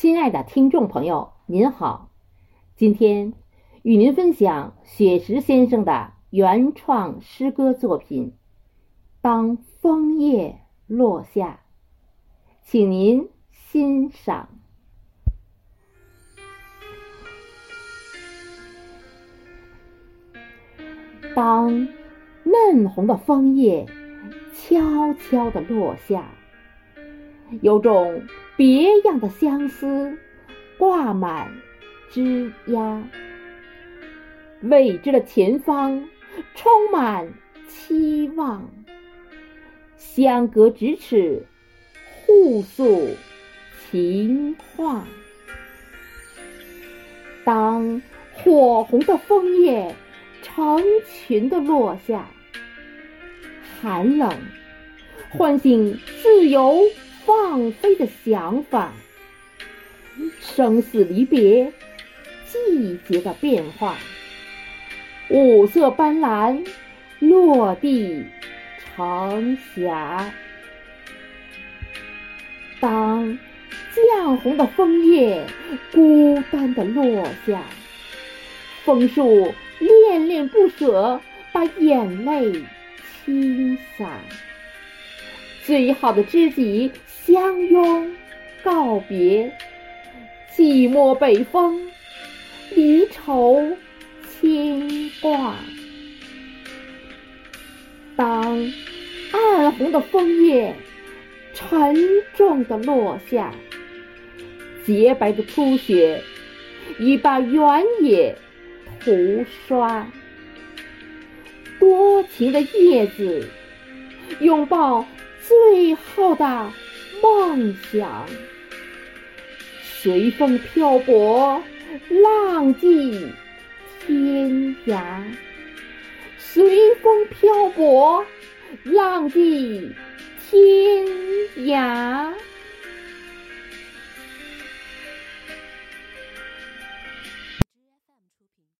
亲爱的听众朋友，您好，今天与您分享雪石先生的原创诗歌作品《当枫叶落下》，请您欣赏。当嫩红的枫叶悄悄地落下。有种别样的相思挂满枝桠，未知的前方充满期望，相隔咫尺，互诉情话。当火红的枫叶成群的落下，寒冷唤醒自由。放飞的想法，生死离别，季节的变化，五色斑斓，落地成霞。当绛红的枫叶孤单的落下，枫树恋恋不舍，把眼泪倾洒。最好的知己。相拥告别，寂寞北风，离愁牵挂。当暗红的枫叶沉重的落下，洁白的初雪已把原野涂刷。多情的叶子拥抱最后的。梦想随风漂泊，浪迹天涯。随风漂泊，浪迹天涯。